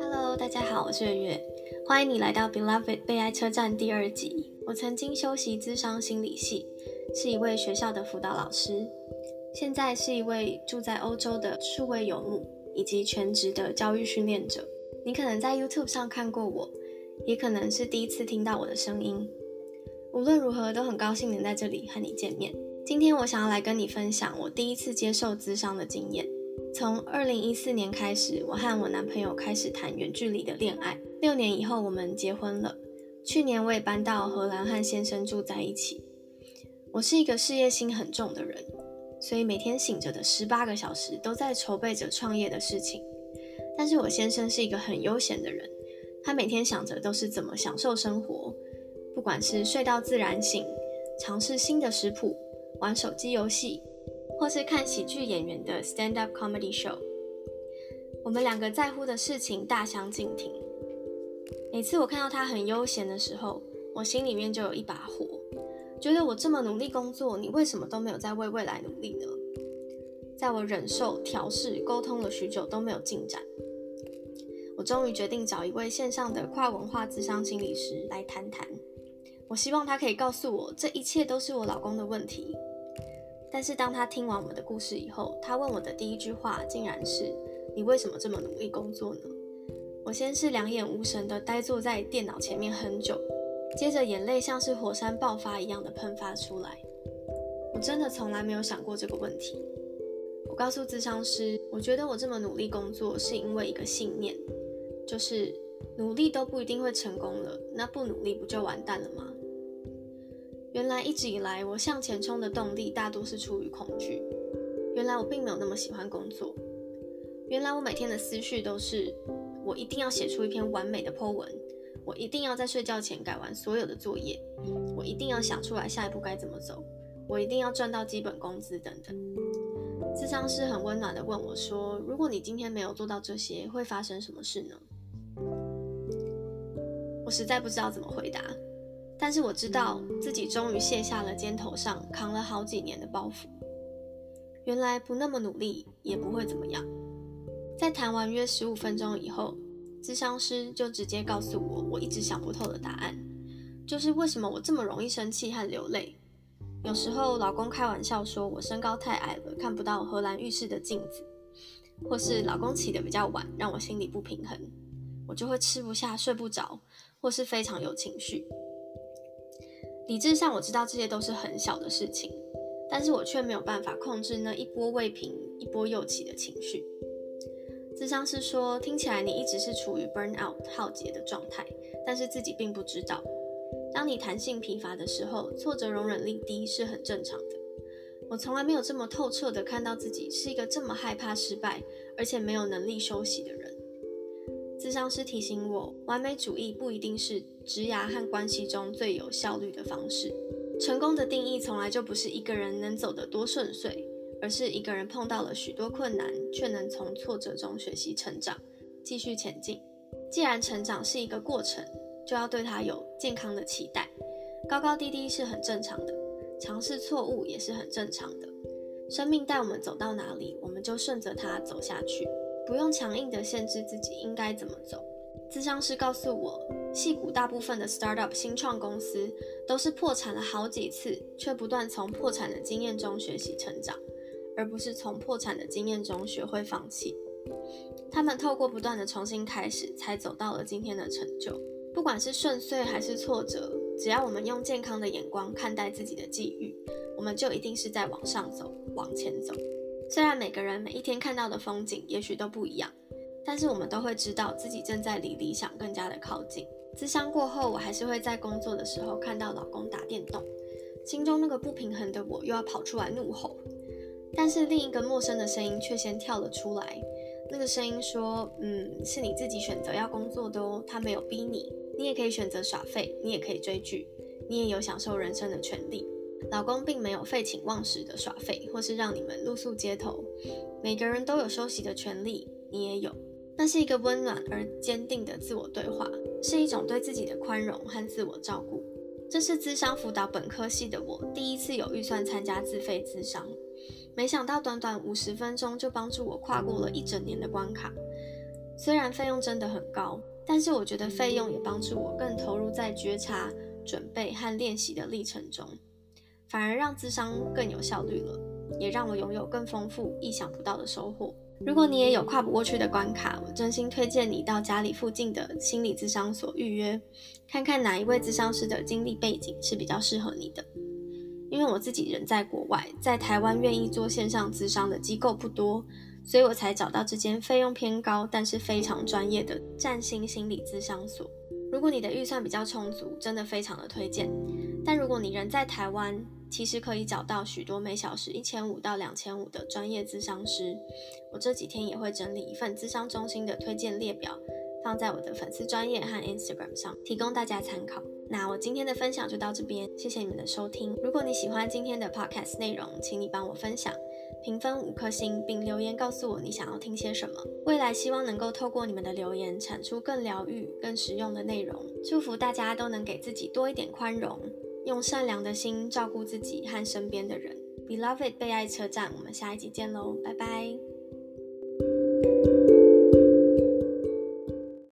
Hello，大家好，我是月月，欢迎你来到 Beloved 被爱车站第二集。我曾经修习资商心理系，是一位学校的辅导老师，现在是一位住在欧洲的数位游牧以及全职的教育训练者。你可能在 YouTube 上看过我，也可能是第一次听到我的声音。无论如何，都很高兴能在这里和你见面。今天我想要来跟你分享我第一次接受咨商的经验。从二零一四年开始，我和我男朋友开始谈远距离的恋爱。六年以后，我们结婚了。去年我也搬到荷兰和先生住在一起。我是一个事业心很重的人，所以每天醒着的十八个小时都在筹备着创业的事情。但是我先生是一个很悠闲的人，他每天想着都是怎么享受生活，不管是睡到自然醒，尝试新的食谱，玩手机游戏。或是看喜剧演员的 stand-up comedy show，我们两个在乎的事情大相径庭。每次我看到他很悠闲的时候，我心里面就有一把火，觉得我这么努力工作，你为什么都没有在为未来努力呢？在我忍受、调试、沟通了许久都没有进展，我终于决定找一位线上的跨文化咨商心理师来谈谈。我希望他可以告诉我，这一切都是我老公的问题。但是当他听完我们的故事以后，他问我的第一句话竟然是：“你为什么这么努力工作呢？”我先是两眼无神的呆坐在电脑前面很久，接着眼泪像是火山爆发一样的喷发出来。我真的从来没有想过这个问题。我告诉咨商师，我觉得我这么努力工作是因为一个信念，就是努力都不一定会成功了，那不努力不就完蛋了吗？原来一直以来，我向前冲的动力大多是出于恐惧。原来我并没有那么喜欢工作。原来我每天的思绪都是：我一定要写出一篇完美的 po 文，我一定要在睡觉前改完所有的作业，我一定要想出来下一步该怎么走，我一定要赚到基本工资等等。咨商师很温暖地问我说：“如果你今天没有做到这些，会发生什么事呢？”我实在不知道怎么回答。但是我知道自己终于卸下了肩头上扛了好几年的包袱。原来不那么努力也不会怎么样。在谈完约十五分钟以后，咨商师就直接告诉我，我一直想不透的答案，就是为什么我这么容易生气和流泪。有时候老公开玩笑说我身高太矮了，看不到荷兰浴室的镜子，或是老公起得比较晚，让我心里不平衡，我就会吃不下、睡不着，或是非常有情绪。理智上我知道这些都是很小的事情，但是我却没有办法控制那一波未平一波又起的情绪。智商是说，听起来你一直是处于 burn out 耗竭的状态，但是自己并不知道。当你弹性疲乏的时候，挫折容忍力低是很正常的。我从来没有这么透彻的看到自己是一个这么害怕失败，而且没有能力休息的人。智商师提醒我，完美主义不一定是职涯和关系中最有效率的方式。成功的定义从来就不是一个人能走得多顺遂，而是一个人碰到了许多困难，却能从挫折中学习成长，继续前进。既然成长是一个过程，就要对它有健康的期待。高高低低是很正常的，尝试错误也是很正常的。生命带我们走到哪里，我们就顺着它走下去。不用强硬的限制自己应该怎么走。咨商师告诉我，矽谷大部分的 startup 新创公司都是破产了好几次，却不断从破产的经验中学习成长，而不是从破产的经验中学会放弃。他们透过不断的重新开始，才走到了今天的成就。不管是顺遂还是挫折，只要我们用健康的眼光看待自己的际遇，我们就一定是在往上走，往前走。虽然每个人每一天看到的风景也许都不一样，但是我们都会知道自己正在离理想更加的靠近。咨商过后，我还是会在工作的时候看到老公打电动，心中那个不平衡的我又要跑出来怒吼，但是另一个陌生的声音却先跳了出来。那个声音说：“嗯，是你自己选择要工作的哦，他没有逼你，你也可以选择耍废，你也可以追剧，你也有享受人生的权利。”老公并没有废寝忘食的耍废，或是让你们露宿街头。每个人都有休息的权利，你也有。那是一个温暖而坚定的自我对话，是一种对自己的宽容和自我照顾。这是咨商辅导本科系的我第一次有预算参加自费咨商。没想到短短五十分钟就帮助我跨过了一整年的关卡。虽然费用真的很高，但是我觉得费用也帮助我更投入在觉察、准备和练习的历程中，反而让咨商更有效率了，也让我拥有更丰富、意想不到的收获。如果你也有跨不过去的关卡，我真心推荐你到家里附近的心理咨商所预约，看看哪一位咨商师的经历背景是比较适合你的。因为我自己人在国外，在台湾愿意做线上咨商的机构不多，所以我才找到这间费用偏高，但是非常专业的占星心理咨商所。如果你的预算比较充足，真的非常的推荐。但如果你人在台湾，其实可以找到许多每小时一千五到两千五的专业咨商师。我这几天也会整理一份咨商中心的推荐列表，放在我的粉丝专页和 Instagram 上，提供大家参考。那我今天的分享就到这边，谢谢你们的收听。如果你喜欢今天的 Podcast 内容，请你帮我分享。评分五颗星，并留言告诉我你想要听些什么。未来希望能够透过你们的留言，产出更疗愈、更实用的内容。祝福大家都能给自己多一点宽容，用善良的心照顾自己和身边的人。Beloved 被爱车站，我们下一集见喽，拜拜。